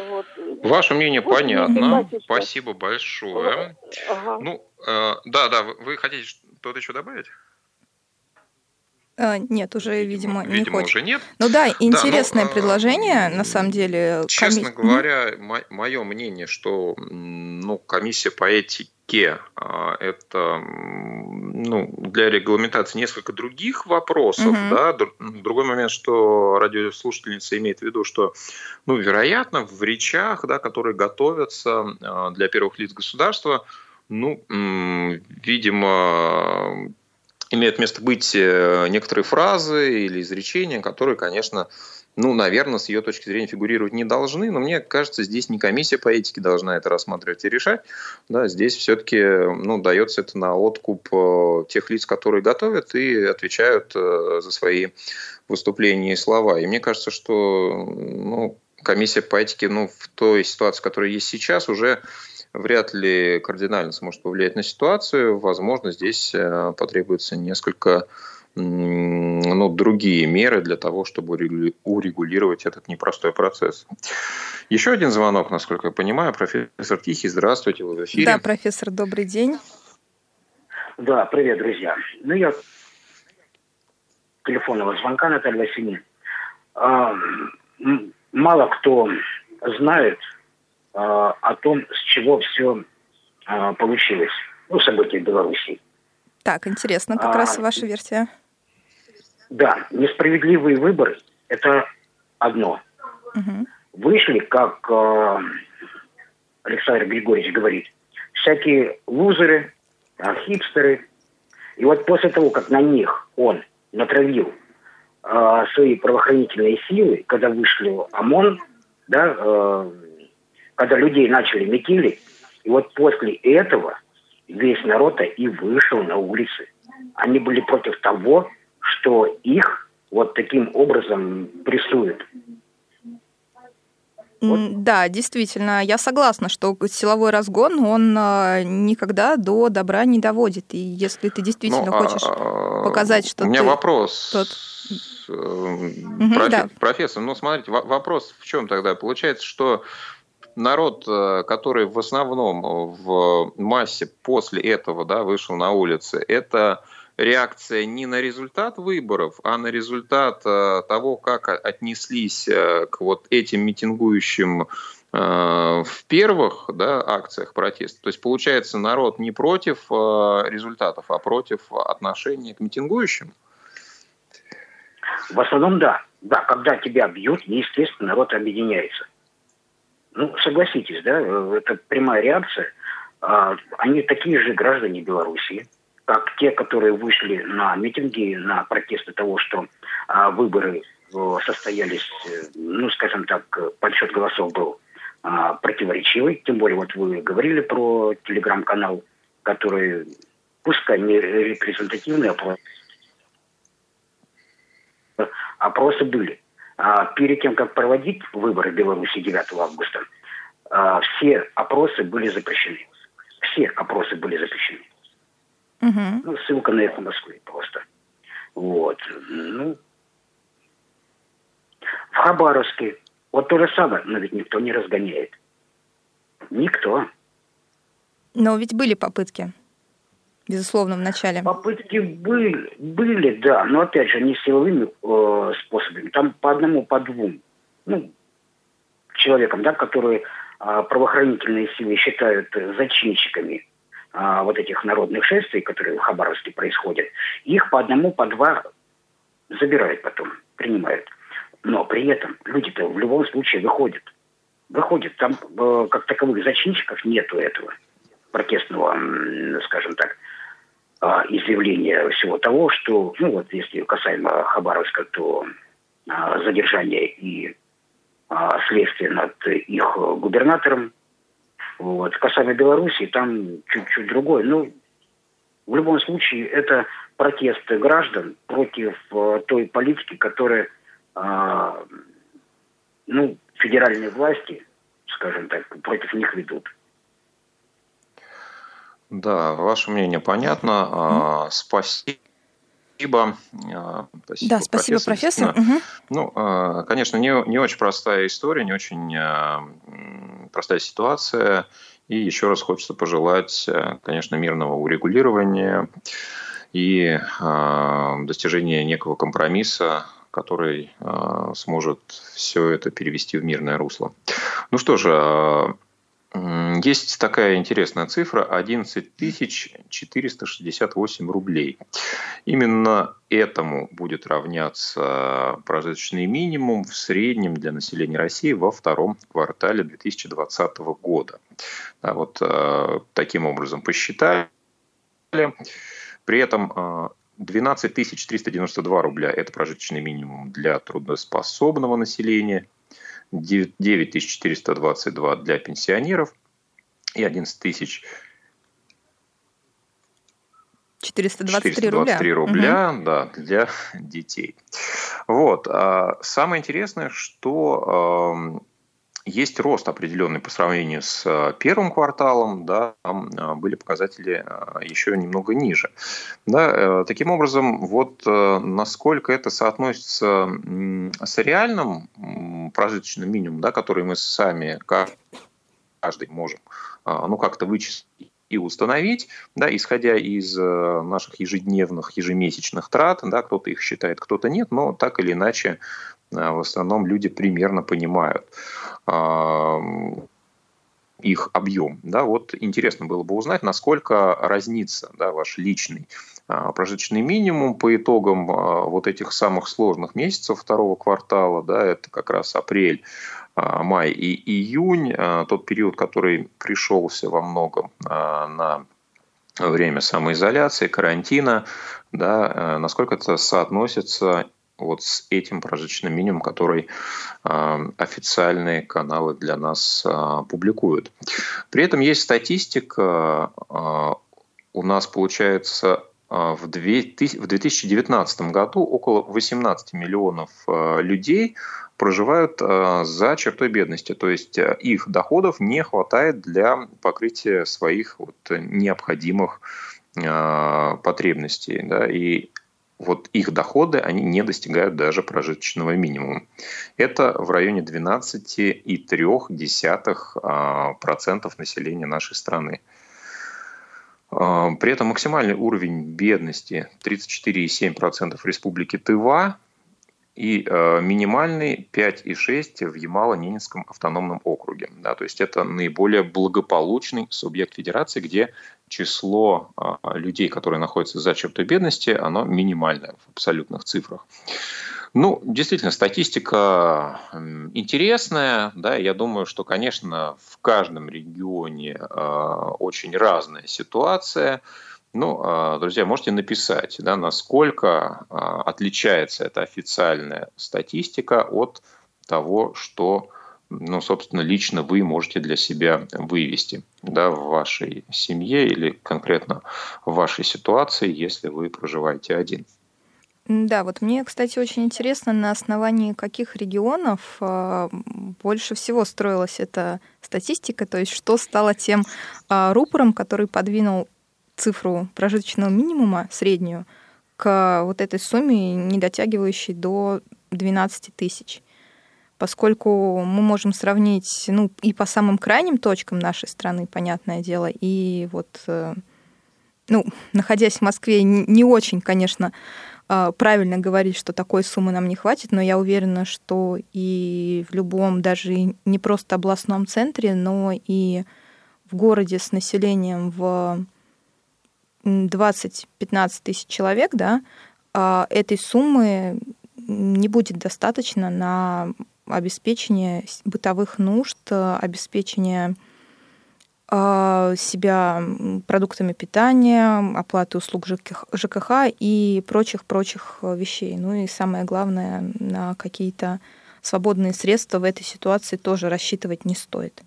Вот. Ваше мнение вот понятно. Спасибо большое. Ага. Ну, э, да, да, вы хотите что-то еще добавить? А, нет, уже, видимо, видимо, не хочет. уже нет. Ну да, интересное да, ну, предложение, на самом деле. Честно коми... говоря, мое мнение, что ну, комиссия по этике а, это ну, для регламентации несколько других вопросов. Mm-hmm. Да? Другой момент, что радиослушательница имеет в виду, что, ну, вероятно, в речах, да, которые готовятся а, для первых лиц государства, ну, видимо, имеют место быть э, некоторые фразы или изречения, которые, конечно, ну, наверное, с ее точки зрения фигурировать не должны, но мне кажется, здесь не комиссия по этике должна это рассматривать и решать. Да, здесь все-таки ну, дается это на откуп э, тех лиц, которые готовят и отвечают э, за свои выступления и слова. И мне кажется, что ну, комиссия по этике ну, в той ситуации, которая есть сейчас, уже вряд ли кардинально сможет повлиять на ситуацию. Возможно, здесь э, потребуется несколько ну, другие меры для того, чтобы урегулировать этот непростой процесс. Еще один звонок, насколько я понимаю. Профессор Тихий, здравствуйте, вы в эфире. Да, профессор, добрый день. Да, привет, друзья. Ну, я телефонного звонка Наталья Васильевна. А, мало кто знает а, о том, с чего все а, получилось. Ну, события в Беларуси. Так, интересно, как а, раз ваша версия. Да, несправедливые выборы – это одно. Угу. Вышли, как э, Александр Григорьевич говорит, всякие лузеры, э, хипстеры. И вот после того, как на них он натравил э, свои правоохранительные силы, когда вышли ОМОН, да, э, когда людей начали метили, и вот после этого весь народ и вышел на улицы. Они были против того, что их вот таким образом прессуют. Вот. Да, действительно, я согласна, что силовой разгон, он а, никогда до добра не доводит. И если ты действительно ну, хочешь а, показать, что У меня ты вопрос. Тот... Угу, Профи... да. Профессор, ну смотрите, вопрос в чем тогда? Получается, что народ, э, который в основном в массе после этого да, вышел на улицы, это реакция не на результат выборов, а на результат э, того, как отнеслись э, к вот этим митингующим в первых да, акциях протеста. То есть, получается, народ не против результатов, а против отношения к митингующим? В основном, да. Да, когда тебя бьют, естественно, народ объединяется. Ну, согласитесь, да, это прямая реакция. А, они такие же граждане Белоруссии, как те, которые вышли на митинги, на протесты того, что а, выборы э, состоялись, э, ну, скажем так, подсчет голосов был а, противоречивый. Тем более, вот вы говорили про телеграм-канал, который, пускай не репрезентативный, а опросы были. А перед тем, как проводить выборы Беларуси 9 августа, а, все опросы были запрещены. Все опросы были запрещены. Угу. Ну, ссылка на это в Москве просто. Вот. Ну, в Хабаровске вот то же самое, но ведь никто не разгоняет. Никто. Но ведь были попытки безусловно, в начале? Попытки были, были, да, но опять же не силовыми э, способами, там по одному, по двум, ну, человекам, да, которые э, правоохранительные силы считают зачинщиками э, вот этих народных шествий, которые в Хабаровске происходят, их по одному, по два забирают потом, принимают. Но при этом люди-то в любом случае выходят. Выходят. Там э, как таковых зачинщиков нету этого протестного, скажем так, а, изъявление всего того, что, ну вот если касаемо Хабаровска, то а, задержание и а, следствие над их губернатором. Вот. Касаемо Беларуси, там чуть-чуть другое. Ну, в любом случае, это протесты граждан против той политики, которая, ну, федеральные власти, скажем так, против них ведут. Да, ваше мнение понятно. Mm-hmm. Спасибо. Спасибо. спасибо. Да, спасибо, профессор. профессор. Угу. Ну, а, конечно, не, не очень простая история, не очень а, простая ситуация. И еще раз хочется пожелать, конечно, мирного урегулирования и достижения некого компромисса, который сможет все это перевести в мирное русло. Ну что же, есть такая интересная цифра 11 468 рублей. Именно этому будет равняться прожиточный минимум в среднем для населения России во втором квартале 2020 года. Да, вот э, таким образом посчитали. При этом 12 э, 392 рубля – это прожиточный минимум для трудоспособного населения – 9422 для пенсионеров и 11 тысяч 423, 423 рубля, рубля угу. да, для (laughs) детей. Вот. А самое интересное, что есть рост определенный по сравнению с э, первым кварталом, да, там э, были показатели э, еще немного ниже. Да, таким образом, вот насколько это соотносится с реальным прожиточным минимумом, да, который мы сами каждый можем ну, как-то вычислить и установить, да, исходя из наших ежедневных, ежемесячных трат, да, кто-то их считает, кто-то нет, но так или иначе в основном люди примерно понимают их объем. Да, вот интересно было бы узнать, насколько разнится да, ваш личный а, прожиточный минимум по итогам а, вот этих самых сложных месяцев второго квартала, да, это как раз апрель, а, май и июнь, тот период, который пришелся во многом на время самоизоляции, карантина, да, насколько это соотносится вот с этим прожиточным минимумом, который э, официальные каналы для нас э, публикуют. При этом есть статистика. Э, у нас получается в 2019 году около 18 миллионов людей проживают за чертой бедности, то есть их доходов не хватает для покрытия своих вот необходимых потребностей. Да, и вот их доходы, они не достигают даже прожиточного минимума. Это в районе 12,3% а, населения нашей страны. При этом максимальный уровень бедности 34,7% в республике Тыва и а, минимальный 5,6% в Ямало-Ненецком автономном округе. Да, то есть это наиболее благополучный субъект федерации, где число а, людей, которые находятся за чертой бедности, оно минимальное в абсолютных цифрах. Ну, действительно, статистика интересная, да, я думаю, что, конечно, в каждом регионе э, очень разная ситуация. Ну, э, друзья, можете написать, да, насколько э, отличается эта официальная статистика от того, что ну, собственно, лично вы можете для себя вывести да, в вашей семье или конкретно в вашей ситуации, если вы проживаете один. Да, вот мне, кстати, очень интересно, на основании каких регионов э, больше всего строилась эта статистика, то есть что стало тем рупором, который подвинул цифру прожиточного минимума среднюю к вот этой сумме, не дотягивающей до 12 тысяч. Поскольку мы можем сравнить ну, и по самым крайним точкам нашей страны, понятное дело, и вот, э, ну, находясь в Москве, не очень, конечно, э, правильно говорить, что такой суммы нам не хватит, но я уверена, что и в любом, даже не просто областном центре, но и в городе с населением в 20-15 тысяч человек, да, э, этой суммы не будет достаточно на обеспечение бытовых нужд, обеспечение а, себя продуктами питания, оплаты услуг ЖКХ и прочих-прочих вещей. Ну и самое главное, на какие-то свободные средства в этой ситуации тоже рассчитывать не стоит.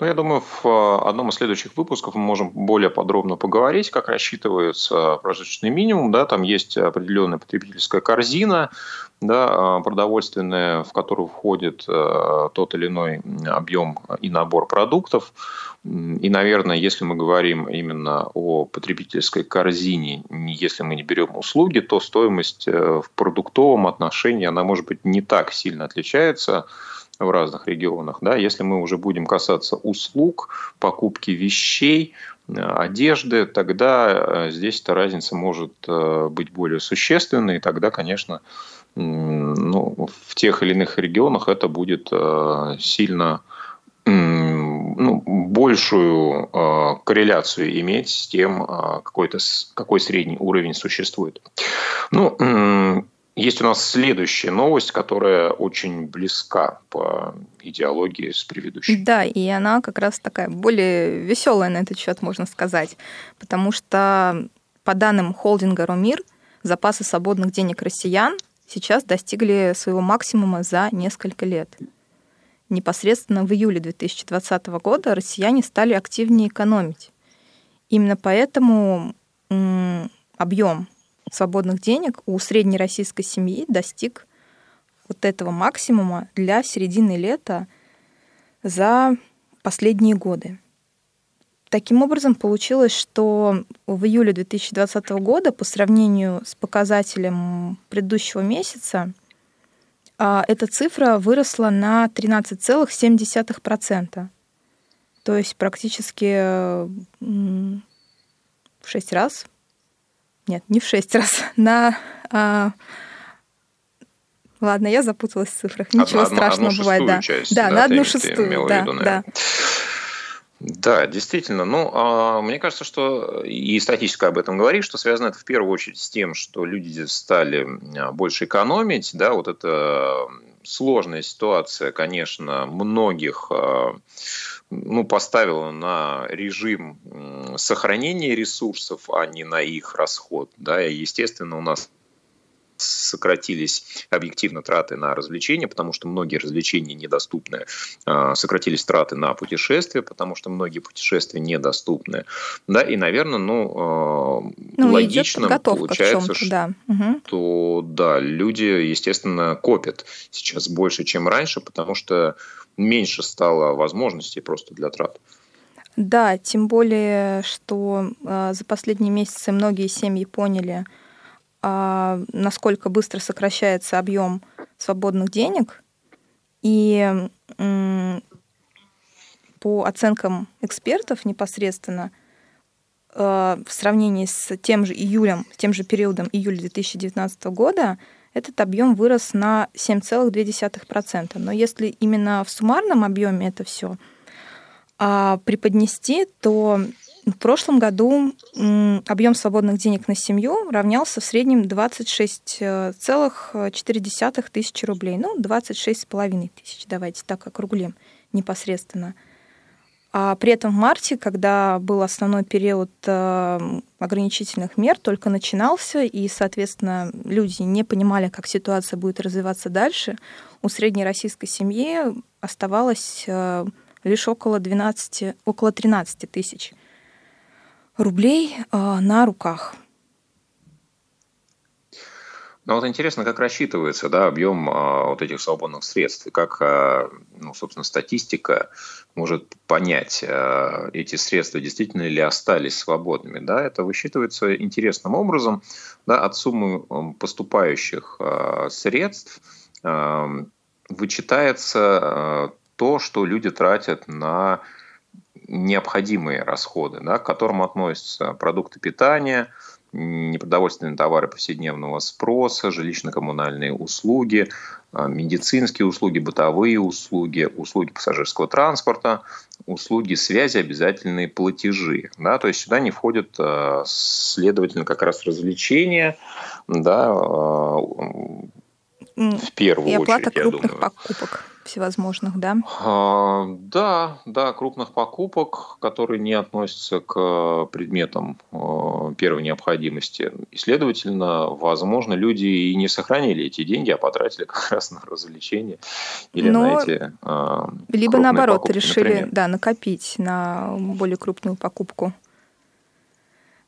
Ну, я думаю, в э, одном из следующих выпусков мы можем более подробно поговорить, как рассчитывается прожиточный минимум. Да, там есть определенная потребительская корзина, да, продовольственная, в которую входит э, тот или иной объем и набор продуктов. И, наверное, если мы говорим именно о потребительской корзине, если мы не берем услуги, то стоимость э, в продуктовом отношении, она может быть не так сильно отличается в разных регионах. Да? Если мы уже будем касаться услуг, покупки вещей, э, одежды, тогда э, здесь эта разница может э, быть более существенной, и тогда, конечно, ну, в тех или иных регионах это будет сильно ну, большую корреляцию иметь с тем, какой-то, какой средний уровень существует. Ну, есть у нас следующая новость, которая очень близка по идеологии с предыдущей. Да, и она как раз такая более веселая на этот счет, можно сказать. Потому что по данным холдинга Румир, запасы свободных денег россиян сейчас достигли своего максимума за несколько лет. Непосредственно в июле 2020 года россияне стали активнее экономить. Именно поэтому объем свободных денег у средней российской семьи достиг вот этого максимума для середины лета за последние годы. Таким образом, получилось, что в июле 2020 года по сравнению с показателем предыдущего месяца а, эта цифра выросла на 13,7%. То есть практически в 6 раз. Нет, не в 6 раз, (laughs) на а, Ладно, я запуталась в цифрах. Ничего одну, страшного одну бывает, да. Часть, да, да, на одну шестую, да, виду, да. Да, действительно. Ну, а, мне кажется, что и статистика об этом говорит, что связано это в первую очередь с тем, что люди стали а, больше экономить, да, вот эта сложная ситуация, конечно, многих а, ну, поставила на режим сохранения ресурсов, а не на их расход. Да, и, естественно, у нас сократились объективно траты на развлечения, потому что многие развлечения недоступны. А, сократились траты на путешествия, потому что многие путешествия недоступны. Да, и, наверное, ну, а, ну логично получается, что да. Угу. да, люди, естественно, копят сейчас больше, чем раньше, потому что меньше стало возможностей просто для трат. Да, тем более, что э, за последние месяцы многие семьи поняли, а, насколько быстро сокращается объем свободных денег. И по оценкам экспертов непосредственно, в сравнении с тем же июлем, тем же периодом июля 2019 года, этот объем вырос на 7,2%. Но если именно в суммарном объеме это все а, преподнести, то в прошлом году объем свободных денег на семью равнялся в среднем 26,4 тысячи рублей. Ну, 26,5 тысяч, давайте так округлим непосредственно. А при этом в марте, когда был основной период э, ограничительных мер, только начинался, и, соответственно, люди не понимали, как ситуация будет развиваться дальше, у средней российской семьи оставалось э, лишь около 12, около 13 тысяч рублей а, на руках. Ну вот интересно, как рассчитывается да, объем а, вот этих свободных средств, как, а, ну, собственно, статистика может понять, а, эти средства действительно ли остались свободными. Да? Это высчитывается интересным образом да, от суммы поступающих а, средств а, вычитается а, то, что люди тратят на необходимые расходы, да, к которым относятся продукты питания, непродовольственные товары повседневного спроса, жилищно-коммунальные услуги, а, медицинские услуги, бытовые услуги, услуги пассажирского транспорта, услуги связи, обязательные платежи. Да, то есть сюда не входят, а, следовательно, как раз развлечения, да, а, в первую и очередь. И оплата крупных покупок всевозможных, да? А, да, да, крупных покупок, которые не относятся к предметам а, первой необходимости. И, следовательно, возможно, люди и не сохранили эти деньги, а потратили (laughs) как раз на развлечения или Но на эти а, Либо наоборот, покупки, решили например. да, накопить на более крупную покупку.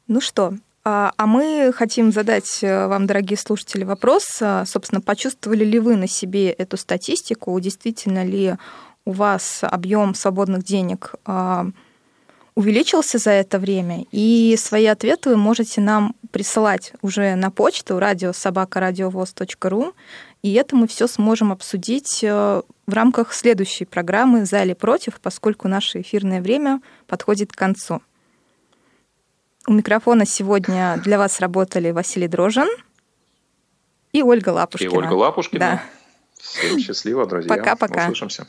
Ну что, а, а мы хотим задать э, вам, дорогие слушатели, вопрос. А, собственно, почувствовали ли вы на себе эту статистику? Действительно ли у вас объем свободных денег а, увеличился за это время? И свои ответы вы можете нам присылать уже на почту радиособакарадиовоз.ру. И это мы все сможем обсудить э, в рамках следующей программы «За или против», поскольку наше эфирное время подходит к концу. У микрофона сегодня для вас работали Василий Дрожин и Ольга Лапушкина. И Ольга Лапушкина. Да. Всем счастливо, друзья. Пока-пока. Услышимся.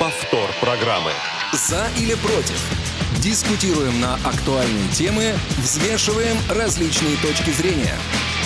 Повтор программы. За или против? Дискутируем на актуальные темы, взвешиваем различные точки зрения –